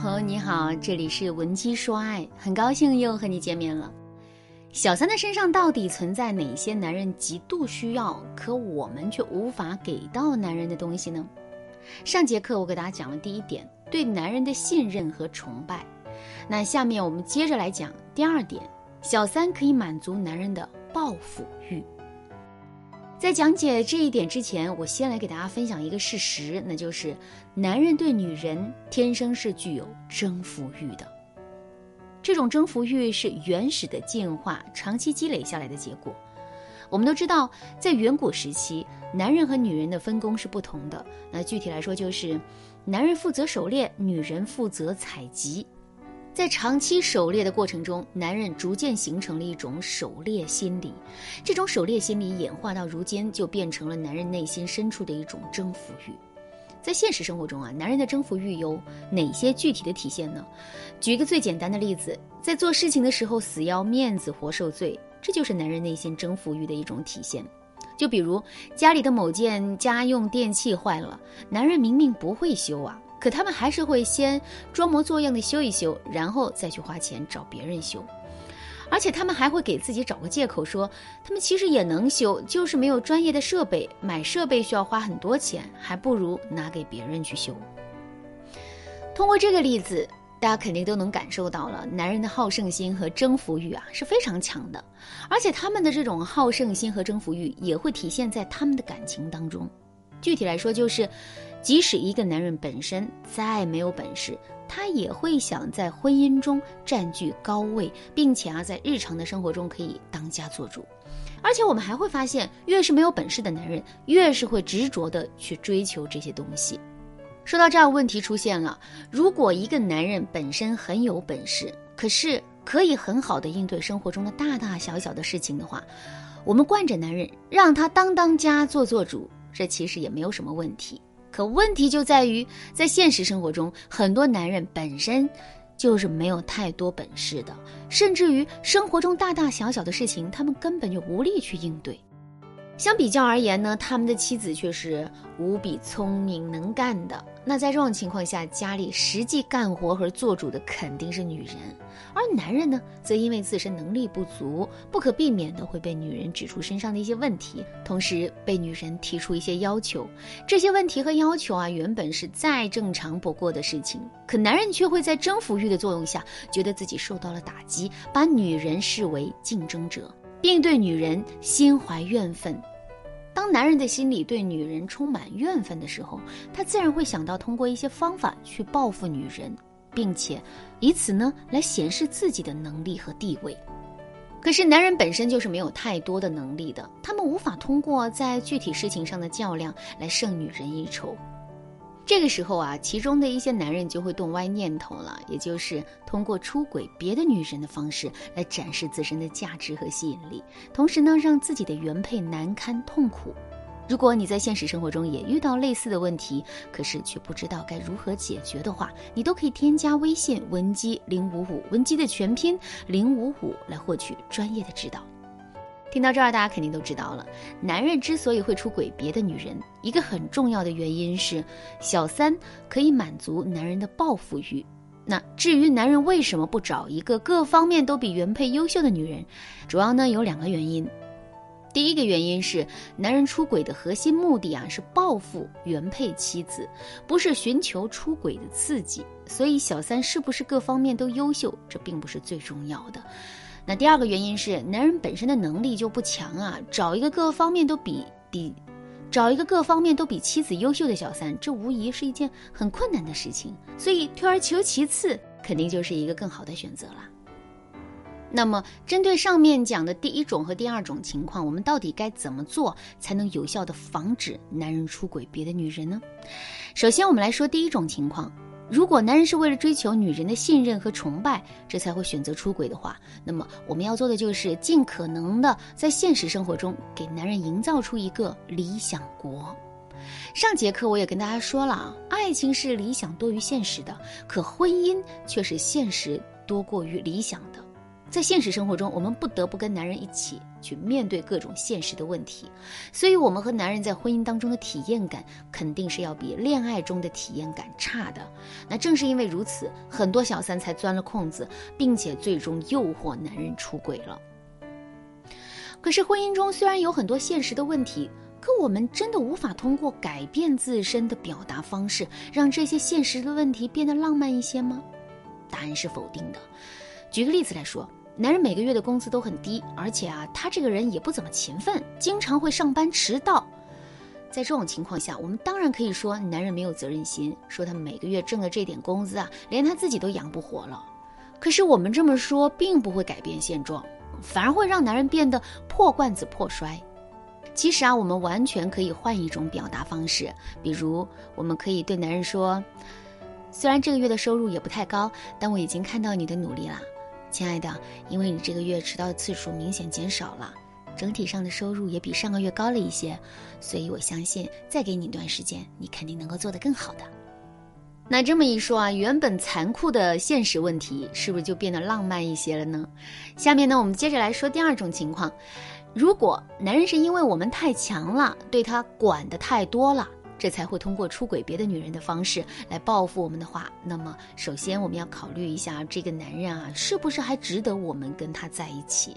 朋友你好，这里是文姬说爱，很高兴又和你见面了。小三的身上到底存在哪些男人极度需要，可我们却无法给到男人的东西呢？上节课我给大家讲了第一点，对男人的信任和崇拜。那下面我们接着来讲第二点，小三可以满足男人的报复欲。在讲解这一点之前，我先来给大家分享一个事实，那就是男人对女人天生是具有征服欲的。这种征服欲是原始的进化长期积累下来的结果。我们都知道，在远古时期，男人和女人的分工是不同的。那具体来说，就是男人负责狩猎，女人负责采集。在长期狩猎的过程中，男人逐渐形成了一种狩猎心理，这种狩猎心理演化到如今，就变成了男人内心深处的一种征服欲。在现实生活中啊，男人的征服欲有哪些具体的体现呢？举一个最简单的例子，在做事情的时候死要面子活受罪，这就是男人内心征服欲的一种体现。就比如家里的某件家用电器坏了，男人明明不会修啊。可他们还是会先装模作样的修一修，然后再去花钱找别人修，而且他们还会给自己找个借口说，他们其实也能修，就是没有专业的设备，买设备需要花很多钱，还不如拿给别人去修。通过这个例子，大家肯定都能感受到了，男人的好胜心和征服欲啊是非常强的，而且他们的这种好胜心和征服欲也会体现在他们的感情当中。具体来说，就是。即使一个男人本身再没有本事，他也会想在婚姻中占据高位，并且啊，在日常的生活中可以当家做主。而且我们还会发现，越是没有本事的男人，越是会执着的去追求这些东西。说到这儿，问题出现了：如果一个男人本身很有本事，可是可以很好的应对生活中的大大小小的事情的话，我们惯着男人，让他当当家做做主，这其实也没有什么问题。可问题就在于，在现实生活中，很多男人本身就是没有太多本事的，甚至于生活中大大小小的事情，他们根本就无力去应对。相比较而言呢，他们的妻子却是无比聪明能干的。那在这种情况下，家里实际干活和做主的肯定是女人，而男人呢，则因为自身能力不足，不可避免的会被女人指出身上的一些问题，同时被女人提出一些要求。这些问题和要求啊，原本是再正常不过的事情，可男人却会在征服欲的作用下，觉得自己受到了打击，把女人视为竞争者。并对女人心怀怨愤。当男人的心里对女人充满怨愤的时候，他自然会想到通过一些方法去报复女人，并且以此呢来显示自己的能力和地位。可是男人本身就是没有太多的能力的，他们无法通过在具体事情上的较量来胜女人一筹。这个时候啊，其中的一些男人就会动歪念头了，也就是通过出轨别的女人的方式来展示自身的价值和吸引力，同时呢，让自己的原配难堪痛苦。如果你在现实生活中也遇到类似的问题，可是却不知道该如何解决的话，你都可以添加微信文姬零五五，文姬的全拼零五五，来获取专业的指导。听到这儿，大家肯定都知道了，男人之所以会出轨别的女人，一个很重要的原因是小三可以满足男人的报复欲。那至于男人为什么不找一个各方面都比原配优秀的女人，主要呢有两个原因。第一个原因是，男人出轨的核心目的啊是报复原配妻子，不是寻求出轨的刺激。所以小三是不是各方面都优秀，这并不是最重要的。那第二个原因是，男人本身的能力就不强啊，找一个各方面都比比，找一个各方面都比妻子优秀的小三，这无疑是一件很困难的事情。所以退而求其次，肯定就是一个更好的选择了。那么，针对上面讲的第一种和第二种情况，我们到底该怎么做才能有效的防止男人出轨别的女人呢？首先，我们来说第一种情况。如果男人是为了追求女人的信任和崇拜，这才会选择出轨的话，那么我们要做的就是尽可能的在现实生活中给男人营造出一个理想国。上节课我也跟大家说了，爱情是理想多于现实的，可婚姻却是现实多过于理想的。在现实生活中，我们不得不跟男人一起去面对各种现实的问题，所以，我们和男人在婚姻当中的体验感肯定是要比恋爱中的体验感差的。那正是因为如此，很多小三才钻了空子，并且最终诱惑男人出轨了。可是，婚姻中虽然有很多现实的问题，可我们真的无法通过改变自身的表达方式，让这些现实的问题变得浪漫一些吗？答案是否定的。举个例子来说。男人每个月的工资都很低，而且啊，他这个人也不怎么勤奋，经常会上班迟到。在这种情况下，我们当然可以说男人没有责任心，说他每个月挣的这点工资啊，连他自己都养不活了。可是我们这么说，并不会改变现状，反而会让男人变得破罐子破摔。其实啊，我们完全可以换一种表达方式，比如我们可以对男人说：“虽然这个月的收入也不太高，但我已经看到你的努力了。”亲爱的，因为你这个月迟到的次数明显减少了，整体上的收入也比上个月高了一些，所以我相信再给你一段时间，你肯定能够做得更好的。那这么一说啊，原本残酷的现实问题是不是就变得浪漫一些了呢？下面呢，我们接着来说第二种情况，如果男人是因为我们太强了，对他管的太多了。这才会通过出轨别的女人的方式来报复我们的话，那么首先我们要考虑一下这个男人啊，是不是还值得我们跟他在一起？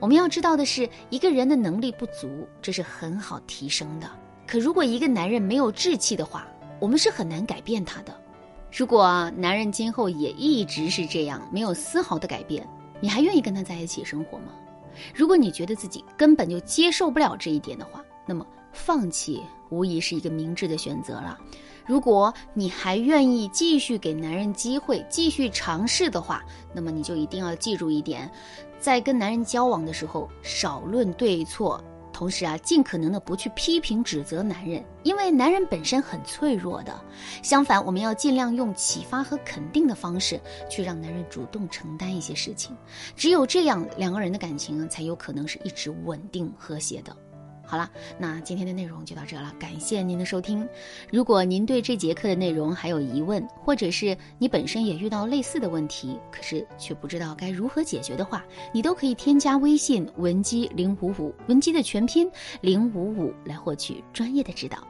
我们要知道的是，一个人的能力不足，这是很好提升的。可如果一个男人没有志气的话，我们是很难改变他的。如果男人今后也一直是这样，没有丝毫的改变，你还愿意跟他在一起生活吗？如果你觉得自己根本就接受不了这一点的话，那么。放弃无疑是一个明智的选择了。如果你还愿意继续给男人机会，继续尝试的话，那么你就一定要记住一点，在跟男人交往的时候，少论对错，同时啊，尽可能的不去批评指责男人，因为男人本身很脆弱的。相反，我们要尽量用启发和肯定的方式，去让男人主动承担一些事情。只有这样，两个人的感情才有可能是一直稳定和谐的。好了，那今天的内容就到这了，感谢您的收听。如果您对这节课的内容还有疑问，或者是你本身也遇到类似的问题，可是却不知道该如何解决的话，你都可以添加微信文姬零五五，文姬的全拼零五五来获取专业的指导。